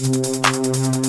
Música